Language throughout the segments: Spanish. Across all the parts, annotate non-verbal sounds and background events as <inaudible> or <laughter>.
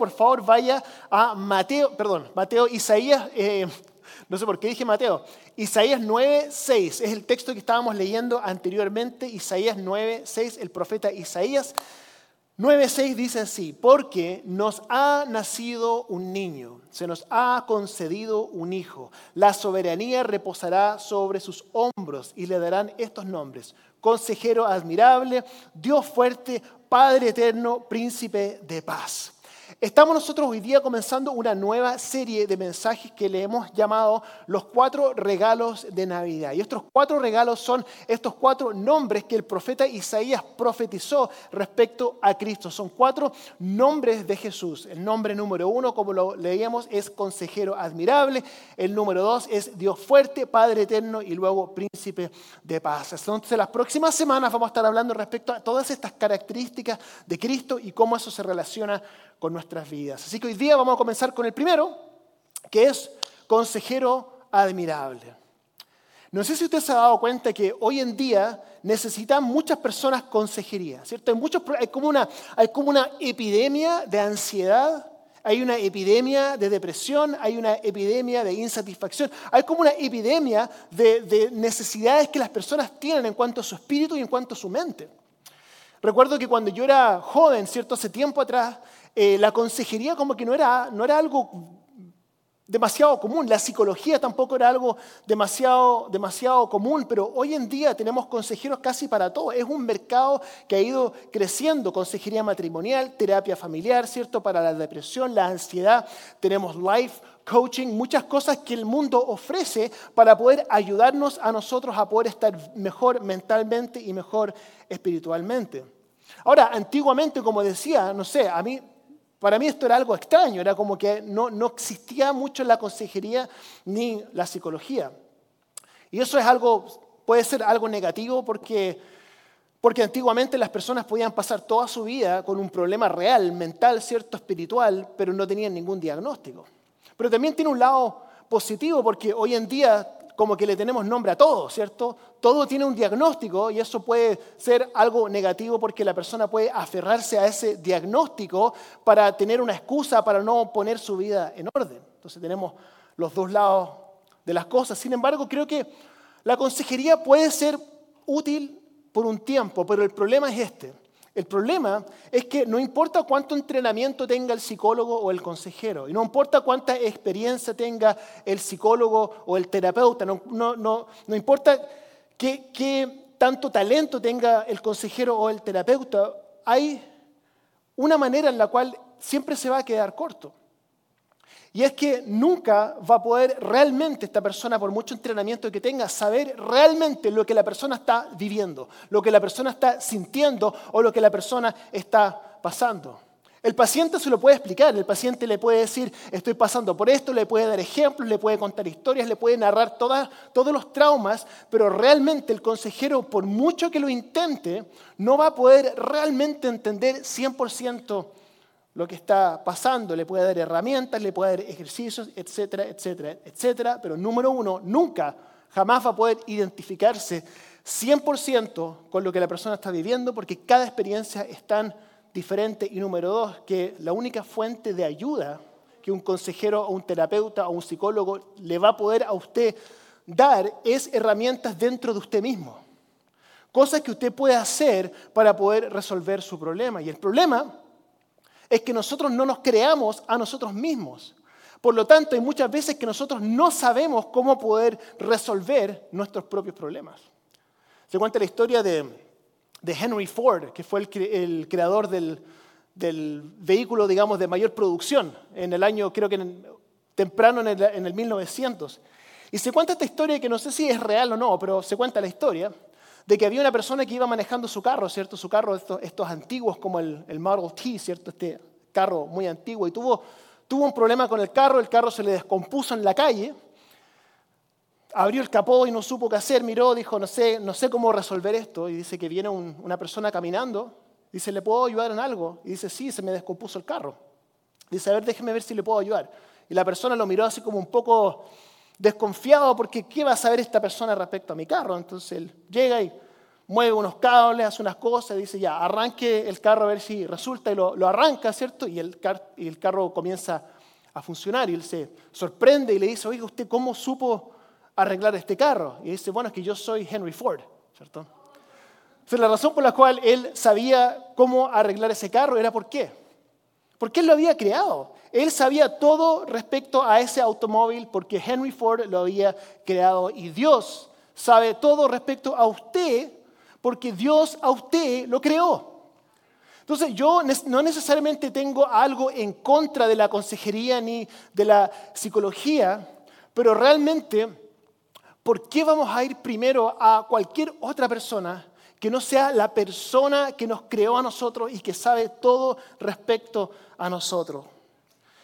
Por favor, vaya a Mateo, perdón, Mateo, Isaías, eh, no sé por qué dije Mateo, Isaías 9, 6, es el texto que estábamos leyendo anteriormente, Isaías 9, 6, el profeta Isaías 9.6 dice así, porque nos ha nacido un niño, se nos ha concedido un hijo, la soberanía reposará sobre sus hombros y le darán estos nombres, consejero admirable, Dios fuerte, Padre eterno, príncipe de paz. Estamos nosotros hoy día comenzando una nueva serie de mensajes que le hemos llamado los cuatro regalos de Navidad. Y estos cuatro regalos son estos cuatro nombres que el profeta Isaías profetizó respecto a Cristo. Son cuatro nombres de Jesús. El nombre número uno, como lo leíamos, es consejero admirable. El número dos es Dios fuerte, Padre eterno y luego príncipe de paz. Entonces las próximas semanas vamos a estar hablando respecto a todas estas características de Cristo y cómo eso se relaciona con Así que hoy día vamos a comenzar con el primero, que es consejero admirable. No sé si usted se ha dado cuenta que hoy en día necesitan muchas personas consejería, ¿cierto? Hay, como una, hay como una epidemia de ansiedad, hay una epidemia de depresión, hay una epidemia de insatisfacción, hay como una epidemia de, de necesidades que las personas tienen en cuanto a su espíritu y en cuanto a su mente. Recuerdo que cuando yo era joven, ¿cierto? Hace tiempo atrás, eh, la consejería como que no era, no era algo demasiado común, la psicología tampoco era algo demasiado, demasiado común, pero hoy en día tenemos consejeros casi para todo. Es un mercado que ha ido creciendo, consejería matrimonial, terapia familiar, ¿cierto? Para la depresión, la ansiedad, tenemos life coaching, muchas cosas que el mundo ofrece para poder ayudarnos a nosotros a poder estar mejor mentalmente y mejor espiritualmente. Ahora, antiguamente, como decía, no sé, a mí para mí esto era algo extraño, era como que no, existía mucho la consejería ni la psicología. Y eso es algo, puede ser algo negativo porque, porque antiguamente las personas podían pasar toda su vida con un problema real, mental, cierto, espiritual, pero no tenían ningún diagnóstico. Pero también tiene un lado positivo porque hoy en día como que le tenemos nombre a todo, ¿cierto? Todo tiene un diagnóstico y eso puede ser algo negativo porque la persona puede aferrarse a ese diagnóstico para tener una excusa para no poner su vida en orden. Entonces tenemos los dos lados de las cosas. Sin embargo, creo que la consejería puede ser útil por un tiempo, pero el problema es este. El problema es que no importa cuánto entrenamiento tenga el psicólogo o el consejero, y no importa cuánta experiencia tenga el psicólogo o el terapeuta, no, no, importa qué, qué tanto talento tenga el consejero o el terapeuta, hay una manera en la cual siempre se va a quedar corto. Y es que nunca va a poder realmente esta persona, por mucho entrenamiento que tenga, saber realmente lo que la persona está viviendo, lo que la persona está sintiendo o lo que la persona está pasando. El paciente se lo puede explicar, el paciente le puede decir, estoy pasando por esto, le puede dar ejemplos, le puede contar historias, le puede narrar todos los traumas, pero realmente el consejero, por mucho que lo intente, no va a poder realmente entender 100% lo que está pasando, le puede dar herramientas, le puede dar ejercicios, etcétera, etcétera, etcétera, pero número uno, nunca, jamás va a poder identificarse 100% con lo que la persona está viviendo porque cada experiencia es tan diferente y número dos, que la única fuente de ayuda que un consejero o un terapeuta o un psicólogo le va a poder a usted dar es herramientas dentro de usted mismo. Cosas que usted puede hacer para poder resolver su problema. Y el problema es que nosotros no nos creamos a nosotros mismos. Por lo tanto, hay muchas veces que nosotros no sabemos cómo poder resolver nuestros propios problemas. Se cuenta la historia de, Henry Ford, que fue el, creador del, vehículo, digamos, de mayor producción en el año, creo que temprano en el, en el 1900. Y se cuenta esta historia que no sé si es real o no, pero se cuenta la historia de que había una persona que iba manejando su carro, ¿cierto? Su carro, estos, antiguos como el, el, Model T, ¿cierto? Este carro muy antiguo, y tuvo, tuvo un problema con el carro, el carro se le descompuso en la calle, abrió el capó y no supo qué hacer, miró, dijo, no sé, no sé cómo resolver esto, y dice que viene una persona caminando, dice, ¿le puedo ayudar en algo? Y dice, sí, se me descompuso el carro. Dice, a ver, déjeme ver si le puedo ayudar. Y la persona lo miró así como un poco desconfiado porque ¿qué va a saber esta persona respecto a mi carro? Entonces él llega y mueve unos cables, hace unas cosas, dice ya, arranque el carro a ver si resulta y lo, arranca, ¿cierto? Y el, y el carro comienza a funcionar y él se sorprende y le dice, oiga, ¿usted cómo supo arreglar este carro? Y dice, bueno, es que yo soy Henry Ford, ¿cierto? Entonces la razón por la cual él sabía cómo arreglar ese carro era por qué. Porque él lo había creado. Él sabía todo respecto a ese automóvil porque Henry Ford lo había creado y Dios sabe todo respecto a usted porque Dios a usted lo creó. Entonces yo no necesariamente tengo algo en contra de la consejería ni de la psicología, pero realmente, ¿por qué vamos a ir primero a cualquier otra persona que no sea la persona que nos creó a nosotros y que sabe todo respecto a nosotros?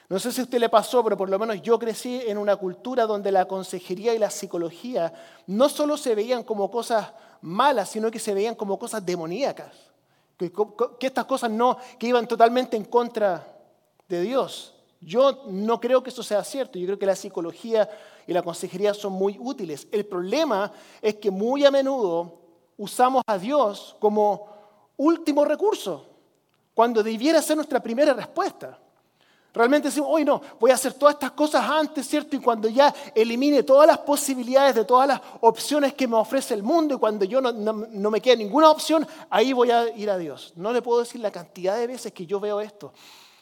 No sé si a usted le pasó, pero por lo menos yo crecí en una cultura donde la consejería y la psicología no solo se veían como cosas malas, sino que se veían como cosas demoníacas. Que, estas cosas no, que iban totalmente en contra de Dios. Yo no creo que eso sea cierto. Yo creo que la psicología y la consejería son muy útiles. El problema es que muy a menudo usamos a Dios como último recurso, cuando debiera ser nuestra primera respuesta. Realmente decimos, hoy no, voy a hacer todas estas cosas antes, ¿cierto? Y cuando ya elimine todas las posibilidades de todas las opciones que me ofrece el mundo y cuando yo no, me quede ninguna opción, ahí voy a ir a Dios. No le puedo decir la cantidad de veces que yo veo esto.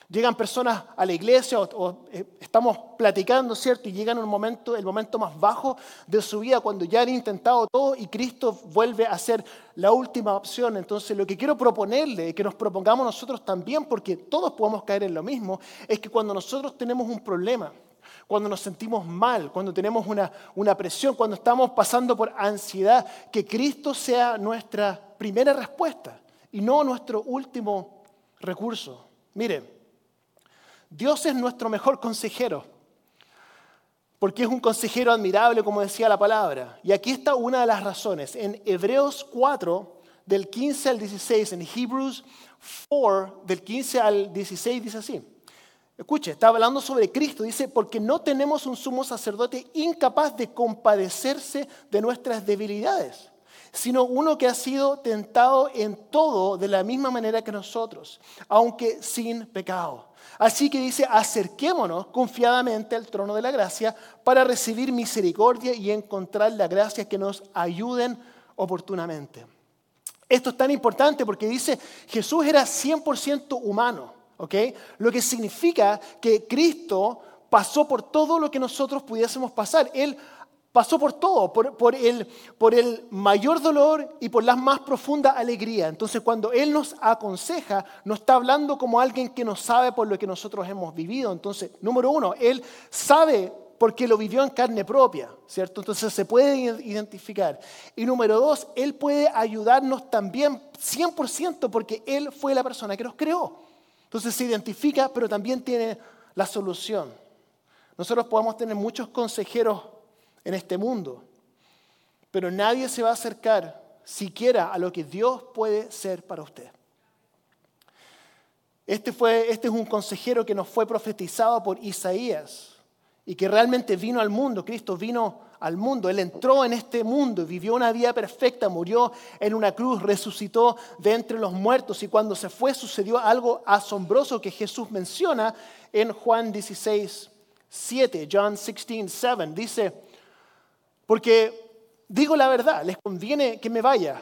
Llegan personas a la iglesia o, eh, estamos platicando, ¿cierto? Y llegan un momento, el momento más bajo de su vida cuando ya han intentado todo y Cristo vuelve a ser la última opción. Entonces lo que quiero proponerle, y que nos propongamos nosotros también, porque todos podemos caer en lo mismo, es que cuando nosotros tenemos un problema, cuando nos sentimos mal, cuando tenemos una, una presión, cuando estamos pasando por ansiedad, que Cristo sea nuestra primera respuesta y no nuestro último recurso. Mire, Dios es nuestro mejor consejero, porque es un consejero admirable, como decía la palabra. Y aquí está una de las razones. En Hebreos 4, del 15 al 16, en Hebrews 4, del 15 al 16, dice así. Escuche, está hablando sobre Cristo. Dice, porque no tenemos un sumo sacerdote incapaz de compadecerse de nuestras debilidades, sino uno que ha sido tentado en todo de la misma manera que nosotros, aunque sin pecado. Así que dice, acerquémonos confiadamente al trono de la gracia para recibir misericordia y encontrar la gracia que nos ayuden oportunamente. Esto es tan importante porque dice, Jesús era 100% humano, ¿ok? Lo que significa que Cristo pasó por todo lo que nosotros pudiésemos pasar. Él pasó por todo, por, el, mayor dolor y por la más profunda alegría. Entonces cuando Él nos aconseja, no está hablando como alguien que no sabe por lo que nosotros hemos vivido. Entonces, número uno, Él sabe porque lo vivió en carne propia, ¿cierto? Entonces se puede identificar. Y número dos, Él puede ayudarnos también 100% porque Él fue la persona que nos creó. Entonces se identifica, pero también tiene la solución. Nosotros podemos tener muchos consejeros en este mundo. Pero nadie se va a acercar siquiera a lo que Dios puede ser para usted. Este, fue, este es un consejero que nos fue profetizado por Isaías y que realmente vino al mundo. Cristo vino al mundo. Él entró en este mundo, vivió una vida perfecta, murió en una cruz, resucitó de entre los muertos y cuando se fue sucedió algo asombroso que Jesús menciona en Juan 16, 7, John 16, 7. Dice, porque digo la verdad, les conviene que me vaya.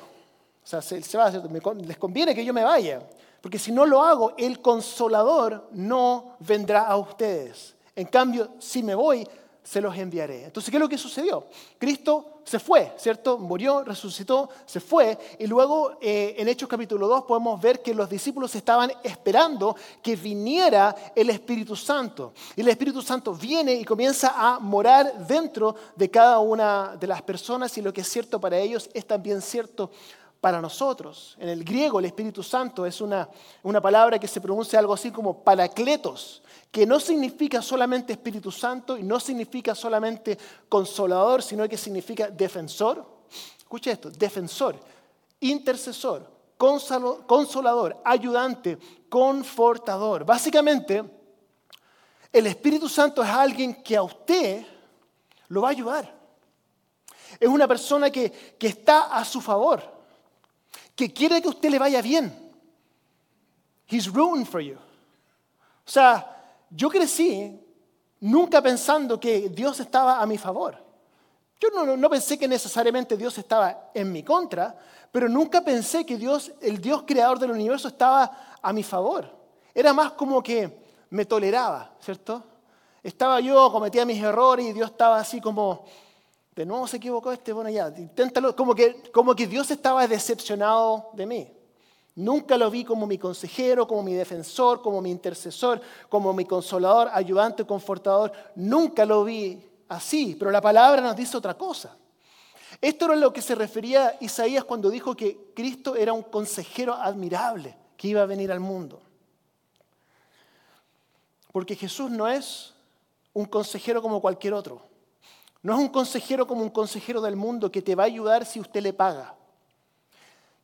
O sea, se, va, les conviene que yo me vaya. Porque si no lo hago, el consolador no vendrá a ustedes. En cambio, si me voy, se los enviaré. Entonces, ¿qué es lo que sucedió? Cristo se fue, ¿cierto? Murió, resucitó, se fue. Y luego eh, en Hechos capítulo 2 podemos ver que los discípulos estaban esperando que viniera el Espíritu Santo. Y el Espíritu Santo viene y comienza a morar dentro de cada una de las personas y lo que es cierto para ellos es también cierto para nosotros. En el griego el Espíritu Santo es una, una palabra que se pronuncia algo así como paracletos que no significa solamente Espíritu Santo y no significa solamente consolador, sino que significa defensor. Escucha esto, defensor, intercesor, consolador, ayudante, confortador. Básicamente, el Espíritu Santo es alguien que a usted lo va a ayudar. Es una persona que, que está a su favor. Que quiere que usted le vaya bien. He's rooting for you. O sea, yo crecí nunca pensando que Dios estaba a mi favor. Yo no, no, pensé que necesariamente Dios estaba en mi contra, pero nunca pensé que Dios, el Dios creador del universo, estaba a mi favor. Era más como que me toleraba, ¿cierto? Estaba yo, cometía mis errores y Dios estaba así como, de nuevo se equivocó este, bueno ya, inténtalo, como que, como que Dios estaba decepcionado de mí. Nunca lo vi como mi consejero, como mi defensor, como mi intercesor, como mi consolador, ayudante, confortador. Nunca lo vi así, pero la palabra nos dice otra cosa. Esto era lo que se refería Isaías cuando dijo que Cristo era un consejero admirable que iba a venir al mundo. Porque Jesús no es un consejero como cualquier otro. No es un consejero como un consejero del mundo que te va a ayudar si usted le paga.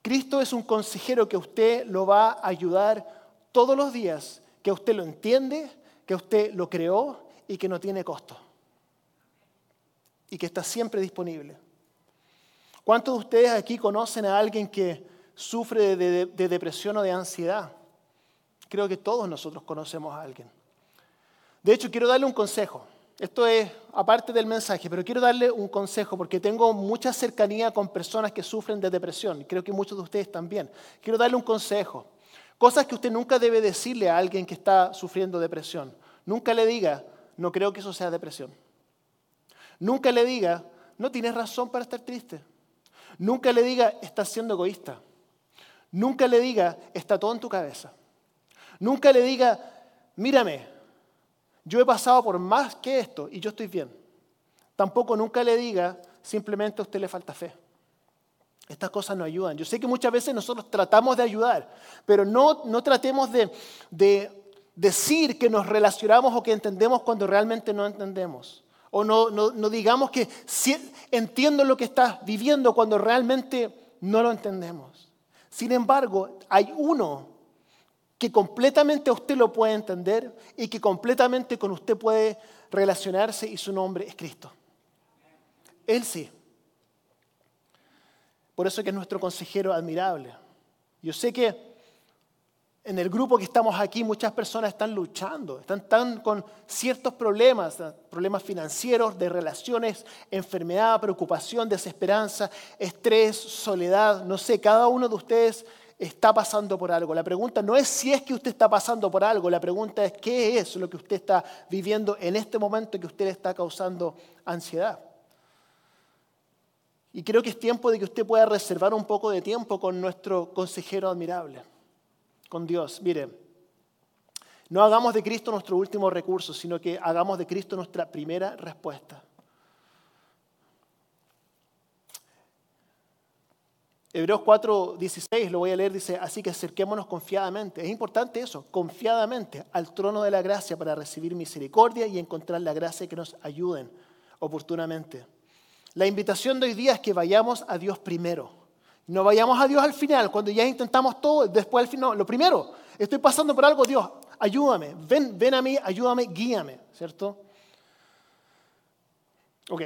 Cristo es un consejero que usted lo va a ayudar todos los días, que usted lo entiende, que usted lo creó y que no tiene costo. Y que está siempre disponible. ¿Cuántos de ustedes aquí conocen a alguien que sufre de, de depresión o de ansiedad? Creo que todos nosotros conocemos a alguien. De hecho, quiero darle un consejo. Esto es aparte del mensaje, pero quiero darle un consejo porque tengo mucha cercanía con personas que sufren de depresión. Creo que muchos de ustedes también. Quiero darle un consejo. Cosas que usted nunca debe decirle a alguien que está sufriendo depresión. Nunca le diga, no creo que eso sea depresión. Nunca le diga, no tienes razón para estar triste. Nunca le diga, estás siendo egoísta. Nunca le diga, está todo en tu cabeza. Nunca le diga, mírame, yo he pasado por más que esto y yo estoy bien. Tampoco nunca le diga, simplemente a usted le falta fe. Estas cosas no ayudan. Yo sé que muchas veces nosotros tratamos de ayudar, pero no, no tratemos de, decir que nos relacionamos o que entendemos cuando realmente no entendemos. O no, no, digamos que entiendo lo que estás viviendo cuando realmente no lo entendemos. Sin embargo, hay uno que completamente usted lo puede entender y que completamente con usted puede relacionarse y su nombre es Cristo. Él sí. Por eso es que es nuestro consejero admirable. Yo sé que en el grupo que estamos aquí muchas personas están luchando, están, con ciertos problemas, problemas financieros, de relaciones, enfermedad, preocupación, desesperanza, estrés, soledad, no sé, cada uno de ustedes está pasando por algo. La pregunta no es si es que usted está pasando por algo, la pregunta es qué es lo que usted está viviendo en este momento que usted está causando ansiedad. Y creo que es tiempo de que usted pueda reservar un poco de tiempo con nuestro consejero admirable, con Dios. Mire, no hagamos de Cristo nuestro último recurso, sino que hagamos de Cristo nuestra primera respuesta. Hebreos 4, 16, lo voy a leer, dice, así que acerquémonos confiadamente. Es importante eso, confiadamente al trono de la gracia para recibir misericordia y encontrar la gracia que nos ayuden oportunamente. La invitación de hoy día es que vayamos a Dios primero. No vayamos a Dios al final, cuando ya intentamos todo, después al final. Lo primero, estoy pasando por algo, Dios, ayúdame, ven, ven a mí, ayúdame, guíame, ¿cierto? Ok.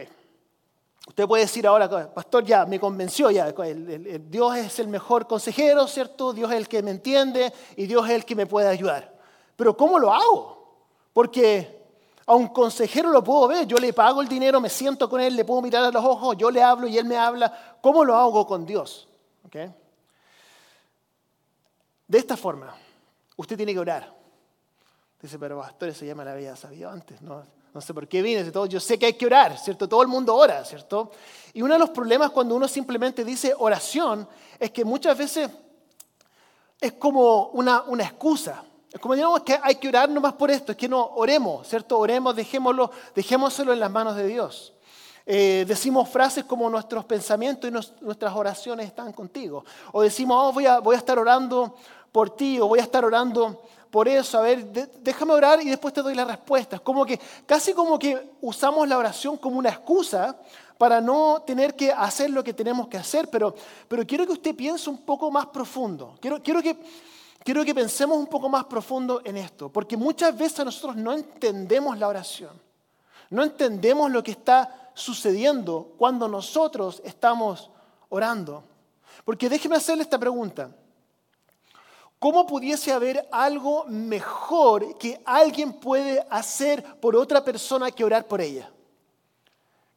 Usted puede decir ahora, pastor, ya me convenció, ya, Dios es el mejor consejero, ¿cierto? Dios es el que me entiende y Dios es el que me puede ayudar. Pero ¿cómo lo hago? Porque a un consejero lo puedo ver, yo le pago el dinero, me siento con él, le puedo mirar a los ojos, yo le hablo y él me habla. ¿Cómo lo hago con Dios? De esta forma, usted tiene que orar. Dice, pero pastor, eso ya me lo había sabido antes. No, no sé por qué vine, todo, yo sé que hay que orar, ¿cierto? Todo el mundo ora, ¿cierto? Y uno de los problemas cuando uno simplemente dice oración es que muchas veces es como una, una excusa. Es como digamos que hay que orar nomás por esto, es que no oremos, ¿cierto? Oremos, dejémoslo, dejémoselo en las manos de Dios. Eh, decimos frases como nuestros pensamientos y nuestras oraciones están contigo. O decimos, oh, voy, a, voy a estar orando por ti o voy a estar orando por eso, a ver, déjame orar y después te doy la respuesta. Es como que, casi como que usamos la oración como una excusa para no tener que hacer lo que tenemos que hacer, pero, pero quiero que usted piense un poco más profundo. Quiero, quiero, que, quiero que pensemos un poco más profundo en esto, porque muchas veces nosotros no entendemos la oración, no entendemos lo que está sucediendo cuando nosotros estamos orando. Porque déjeme hacerle esta pregunta. ¿Cómo pudiese haber algo mejor que alguien puede hacer por otra persona que orar por ella?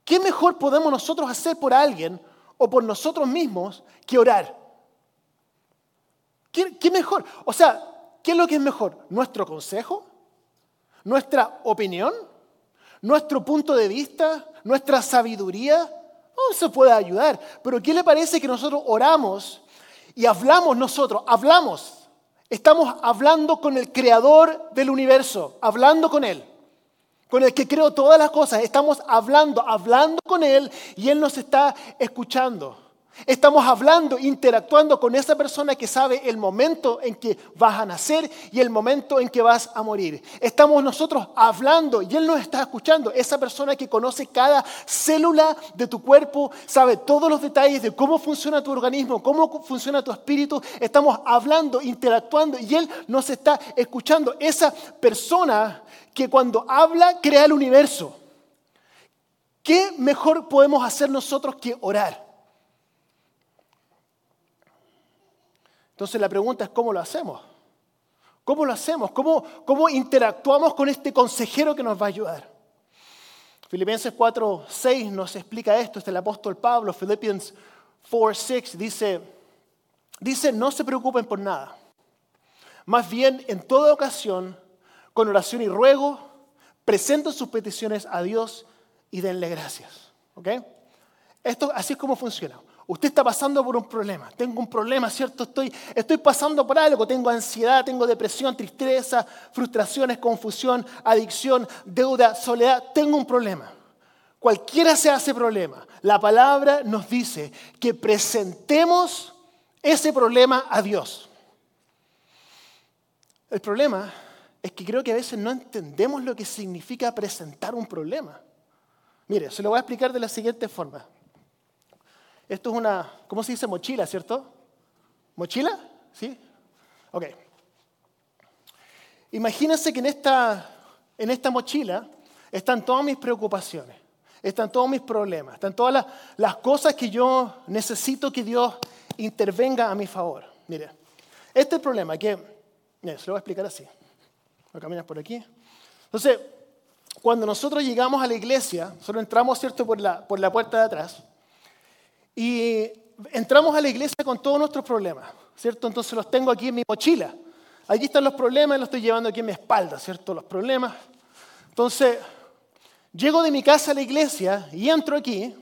¿Qué mejor podemos nosotros hacer por alguien o por nosotros mismos que orar? ¿Qué, qué mejor? O sea, ¿qué es lo que es mejor? ¿Nuestro consejo? ¿Nuestra opinión? ¿Nuestro punto de vista? ¿Nuestra sabiduría? No se puede ayudar. Pero ¿qué le parece que nosotros oramos y hablamos nosotros? Hablamos Estamos hablando con el creador del universo, hablando con Él, con el que creó todas las cosas. Estamos hablando, hablando con Él y Él nos está escuchando. Estamos hablando, interactuando con esa persona que sabe el momento en que vas a nacer y el momento en que vas a morir. Estamos nosotros hablando y Él nos está escuchando. Esa persona que conoce cada célula de tu cuerpo, sabe todos los detalles de cómo funciona tu organismo, cómo funciona tu espíritu. Estamos hablando, interactuando y Él nos está escuchando. Esa persona que cuando habla crea el universo. ¿Qué mejor podemos hacer nosotros que orar? Entonces la pregunta es cómo lo hacemos. ¿Cómo lo hacemos? ¿Cómo, ¿Cómo interactuamos con este consejero que nos va a ayudar? Filipenses 4, 6 nos explica esto, es el apóstol Pablo, Philippians 4, 6 dice, dice, no se preocupen por nada. Más bien, en toda ocasión, con oración y ruego, presenten sus peticiones a Dios y denle gracias. ¿Ok? Esto así es como funciona. Usted está pasando por un problema. Tengo un problema, ¿cierto? Estoy, estoy pasando por algo. Tengo ansiedad, tengo depresión, tristeza, frustraciones, confusión, adicción, deuda, soledad. Tengo un problema. Cualquiera sea ese problema. La palabra nos dice que presentemos ese problema a Dios. El problema es que creo que a veces no entendemos lo que significa presentar un problema. Mire, se lo voy a explicar de la siguiente forma. Esto es una, ¿cómo se dice? Mochila, ¿cierto? ¿Mochila? ¿Sí? Ok. Imagínense que en esta, en esta mochila están todas mis preocupaciones, están todos mis problemas, están todas las, las cosas que yo necesito que Dios intervenga a mi favor. Mire, este es el problema que, mire, se lo voy a explicar así. Voy a caminar por aquí. Entonces, cuando nosotros llegamos a la iglesia, solo entramos, ¿cierto?, por la, por la puerta de atrás. Y entramos a la iglesia con todos nuestros problemas, ¿cierto? Entonces los tengo aquí en mi mochila. Allí están los problemas los estoy llevando aquí en mi espalda, ¿cierto? Los problemas. Entonces, llego de mi casa a la iglesia y entro aquí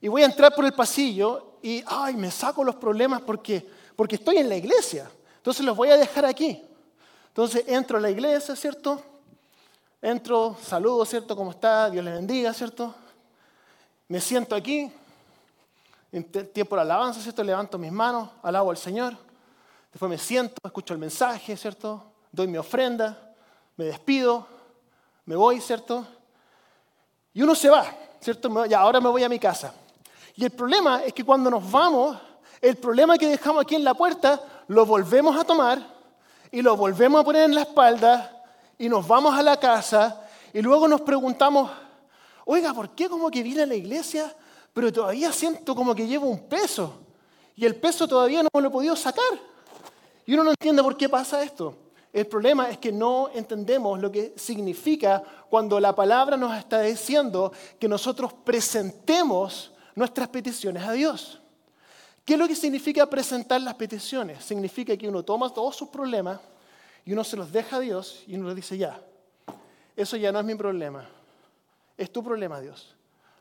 y voy a entrar por el pasillo y, ay, me saco los problemas porque, porque estoy en la iglesia. Entonces los voy a dejar aquí. Entonces entro a la iglesia, ¿cierto? Entro, saludo, ¿cierto? ¿Cómo está? Dios le bendiga, ¿cierto? Me siento aquí, en tiempo de alabanza, ¿cierto? Levanto mis manos, alabo al Señor. Después me siento, escucho el mensaje, ¿cierto? Doy mi ofrenda, me despido, me voy, ¿cierto? Y uno se va, ¿cierto? Ya, ahora me voy a mi casa. Y el problema es que cuando nos vamos, el problema que dejamos aquí en la puerta, lo volvemos a tomar y lo volvemos a poner en la espalda y nos vamos a la casa y luego nos preguntamos, oiga, ¿por qué como que vine a la iglesia pero todavía siento como que llevo un peso y el peso todavía no me lo he podido sacar. Y uno no entiende por qué pasa esto. El problema es que no entendemos lo que significa cuando la palabra nos está diciendo que nosotros presentemos nuestras peticiones a Dios. ¿Qué es lo que significa presentar las peticiones? Significa que uno toma todos sus problemas y uno se los deja a Dios y uno le dice, ya, eso ya no es mi problema, es tu problema, Dios.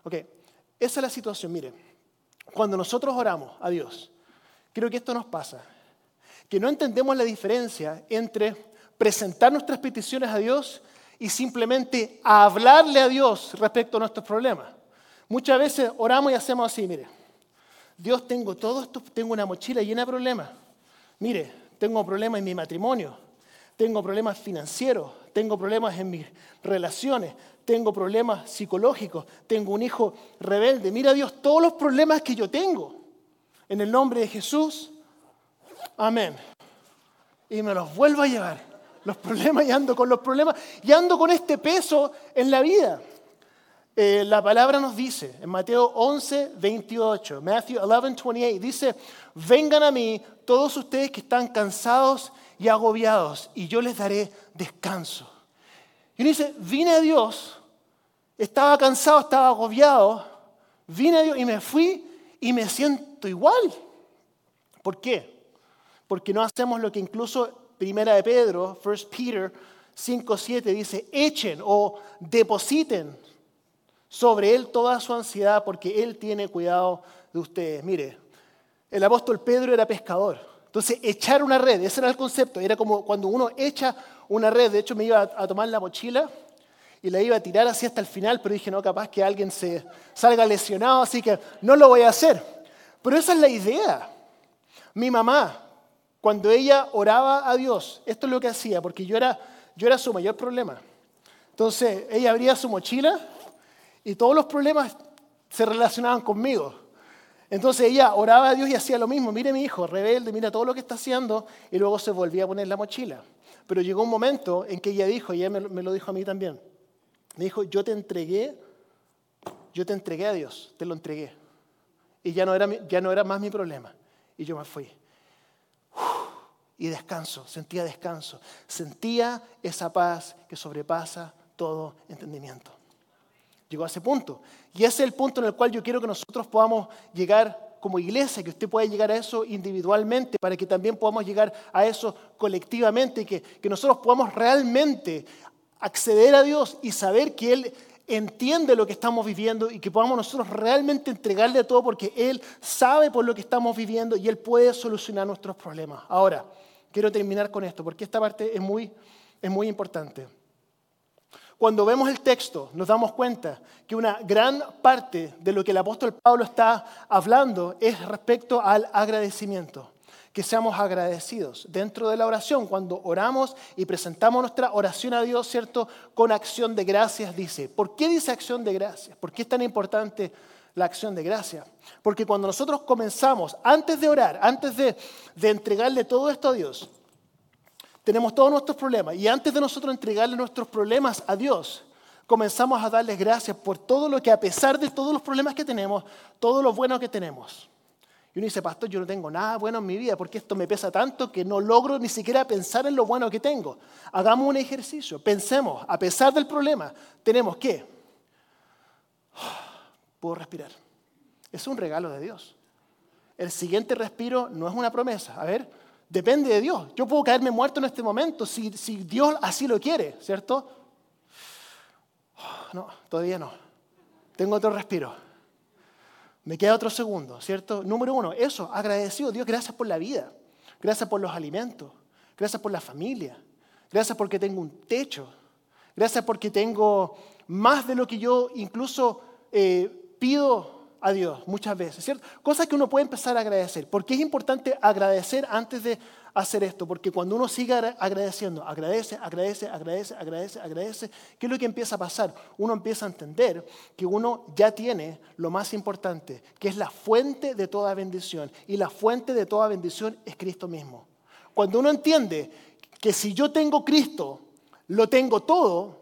Ok, esa es la situación. Mire, cuando nosotros oramos a Dios, creo que esto nos pasa, que no entendemos la diferencia entre presentar nuestras peticiones a Dios y simplemente hablarle a Dios respecto a nuestros problemas. Muchas veces oramos y hacemos así, mire, Dios tengo todo esto, tengo una mochila llena de problemas. Mire, tengo problemas en mi matrimonio, tengo problemas financieros, tengo problemas en mis relaciones, tengo problemas psicológicos, tengo un hijo rebelde. Mira Dios, todos los problemas que yo tengo. En el nombre de Jesús, amén. Y me los vuelvo a llevar. Los problemas y ando con los problemas y ando con este peso en la vida. eh, la palabra nos dice en Mateo 11, 28, Matthew 11, 28, dice, vengan a mí todos ustedes que están cansados y agobiados y yo les daré descanso. Y uno dice, vine a Dios, estaba cansado, estaba agobiado, vine a Dios y me fui y me siento igual. ¿Por qué? Porque no hacemos lo que incluso Primera de Pedro, 1 Peter 5, 7 dice, echen o depositen sobre Él toda su ansiedad porque Él tiene cuidado de ustedes. Mire, el apóstol Pedro era pescador. Entonces, echar una red, ese era el concepto. Era como cuando uno echa una red. De hecho, me iba a tomar la mochila y la iba a tirar así hasta el final, pero dije, no, capaz que alguien se salga lesionado, así que no lo voy a hacer. Pero esa es la idea. Mi mamá, cuando ella oraba a Dios, esto es lo que hacía, porque yo era, yo era su mayor problema. Entonces, ella abría su mochila y todos los problemas se relacionaban conmigo. Entonces ella oraba a Dios y hacía lo mismo. Mire mi hijo, rebelde, mira todo lo que está haciendo. Y luego se volvía a poner la mochila. Pero llegó un momento en que ella dijo, y ella me, lo dijo a mí también. Me dijo, yo te entregué, yo te entregué a Dios, te lo entregué. Y ya no era, ya no era más mi problema. Y yo me fui. y descanso, sentía descanso. Sentía esa paz que sobrepasa todo entendimiento. Llegó a ese punto. Y ese es el punto en el cual yo quiero que nosotros podamos llegar como iglesia, que usted pueda llegar a eso individualmente, para que también podamos llegar a eso colectivamente, que, que nosotros podamos realmente acceder a Dios y saber que Él entiende lo que estamos viviendo y que podamos nosotros realmente entregarle todo porque Él sabe por lo que estamos viviendo y Él puede solucionar nuestros problemas. Ahora, quiero terminar con esto porque esta parte es muy, es muy importante. Cuando vemos el texto nos damos cuenta que una gran parte de lo que el apóstol Pablo está hablando es respecto al agradecimiento. Que seamos agradecidos dentro de la oración. Cuando oramos y presentamos nuestra oración a Dios, ¿cierto? Con acción de gracias, dice. ¿Por qué dice acción de gracias? ¿Por qué es tan importante la acción de gracias? Porque cuando nosotros comenzamos, antes de orar, antes de, de entregarle todo esto a Dios, tenemos todos nuestros problemas y antes de nosotros entregarle nuestros problemas a Dios, comenzamos a darles gracias por todo lo que a pesar de todos los problemas que tenemos, todo lo bueno que tenemos. Y uno dice, pastor, yo no tengo nada bueno en mi vida porque esto me pesa tanto que no logro ni siquiera pensar en lo bueno que tengo. Hagamos un ejercicio, pensemos, a pesar del problema, tenemos que, <sighs> puedo respirar. Es un regalo de Dios. El siguiente respiro no es una promesa. A ver, Depende de Dios. Yo puedo caerme muerto en este momento si, Dios así lo quiere, ¿cierto? <sighs> No, todavía no. Tengo otro respiro. Me queda otro segundo, ¿cierto? Número uno, eso, agradecido. Dios, gracias por la vida. Gracias por los alimentos. Gracias por la familia. Gracias porque tengo un techo. Gracias porque tengo más de lo que yo incluso eh, pido a Dios muchas veces, ¿cierto? Cosas que uno puede empezar a agradecer. ¿Por qué es importante agradecer antes de hacer esto? Porque cuando uno sigue agradeciendo, agradece, agradece, agradece, agradece, agradece, ¿qué es lo que empieza a pasar? Uno empieza a entender que uno ya tiene lo más importante, que es la fuente de toda bendición. Y la fuente de toda bendición es Cristo mismo. Cuando uno entiende que si yo tengo Cristo, lo tengo todo,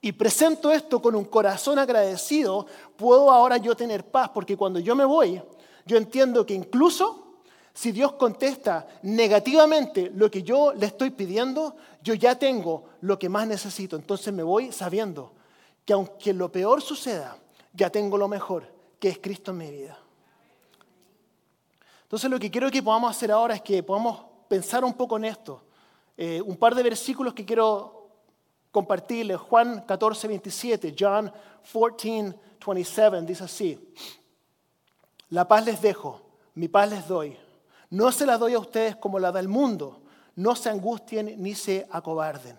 y presento esto con un corazón agradecido, puedo ahora yo tener paz, porque cuando yo me voy, yo entiendo que incluso si Dios contesta negativamente lo que yo le estoy pidiendo, yo ya tengo lo que más necesito. Entonces me voy sabiendo que aunque lo peor suceda, ya tengo lo mejor, que es Cristo en mi vida. Entonces lo que quiero que podamos hacer ahora es que podamos pensar un poco en esto. Eh, un par de versículos que quiero compartirle. Juan 14, 27, John 14, 27, dice así. La paz les dejo, mi paz les doy. No se la doy a ustedes como la da el mundo. No se angustien ni se acobarden.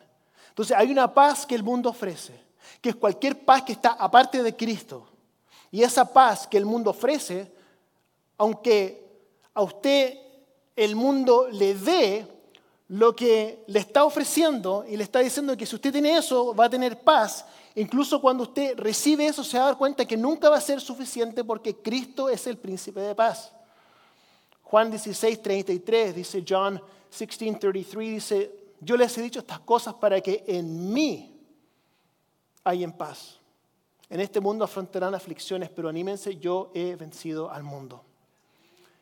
Entonces hay una paz que el mundo ofrece, que es cualquier paz que está aparte de Cristo. Y esa paz que el mundo ofrece, aunque a usted el mundo le dé, lo que le está ofreciendo y le está diciendo que si usted tiene eso va a tener paz. Incluso cuando usted recibe eso se va a dar cuenta que nunca va a ser suficiente porque Cristo es el príncipe de paz. Juan 16, 33 dice John 16, 33 dice, yo les he dicho estas cosas para que en mí hay en paz. En este mundo afrontarán aflicciones, pero anímense, yo he vencido al mundo.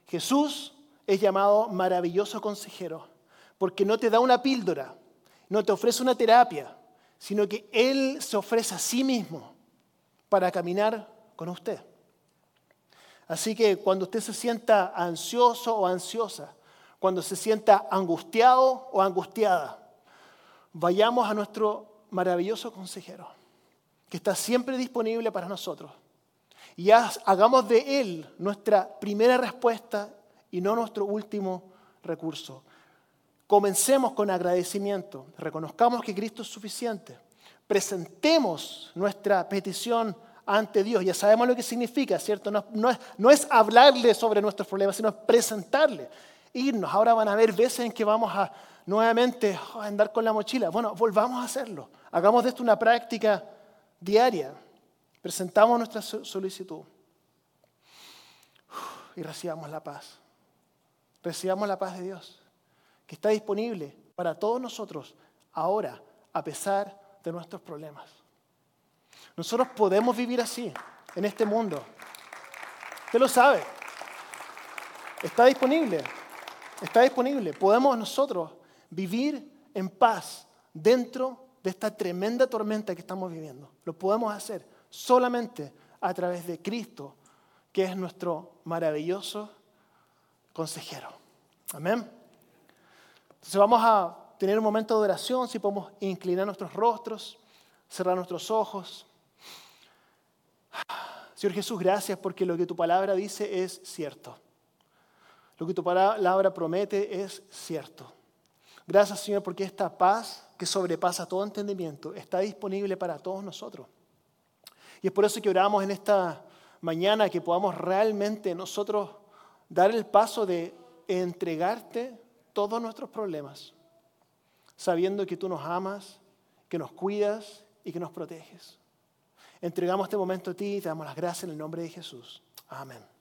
Jesús es llamado maravilloso consejero, porque no te da una píldora, no te ofrece una terapia, sino que Él se ofrece a sí mismo para caminar con usted. Así que cuando usted se sienta ansioso o ansiosa, cuando se sienta angustiado o angustiada, vayamos a nuestro maravilloso consejero, que está siempre disponible para nosotros. Y hagamos de Él nuestra primera respuesta y no nuestro último recurso. Comencemos con agradecimiento, reconozcamos que Cristo es suficiente, presentemos nuestra petición ante Dios. Ya sabemos lo que significa, ¿cierto? No, es, hablarle sobre nuestros problemas, sino presentarle. Irnos. Ahora van a haber veces en que vamos a nuevamente a andar con la mochila. Bueno, volvamos a hacerlo. Hagamos de esto una práctica diaria. Presentamos nuestra solicitud y recibamos la paz. Recibamos la paz de Dios, que está disponible para todos nosotros ahora, a pesar de nuestros problemas. Nosotros podemos vivir así, en este mundo. Usted lo sabe. Está disponible. Está disponible. Podemos nosotros vivir en paz dentro de esta tremenda tormenta que estamos viviendo. Lo podemos hacer solamente a través de Cristo, que es nuestro maravilloso consejero. Amén. Entonces vamos a tener un momento de oración, si podemos inclinar nuestros rostros, cerrar nuestros ojos. Señor Jesús, gracias porque lo que tu palabra dice es cierto. Lo que tu palabra promete es cierto. Gracias, Señor, porque esta paz que sobrepasa todo entendimiento está disponible para todos nosotros. Y es por eso que oramos en esta mañana que podamos realmente nosotros dar el paso de entregarte todos nuestros problemas, sabiendo que tú nos amas, que nos cuidas y que nos proteges. Entregamos este momento a ti y te damos las gracias en el nombre de Jesús. Amén.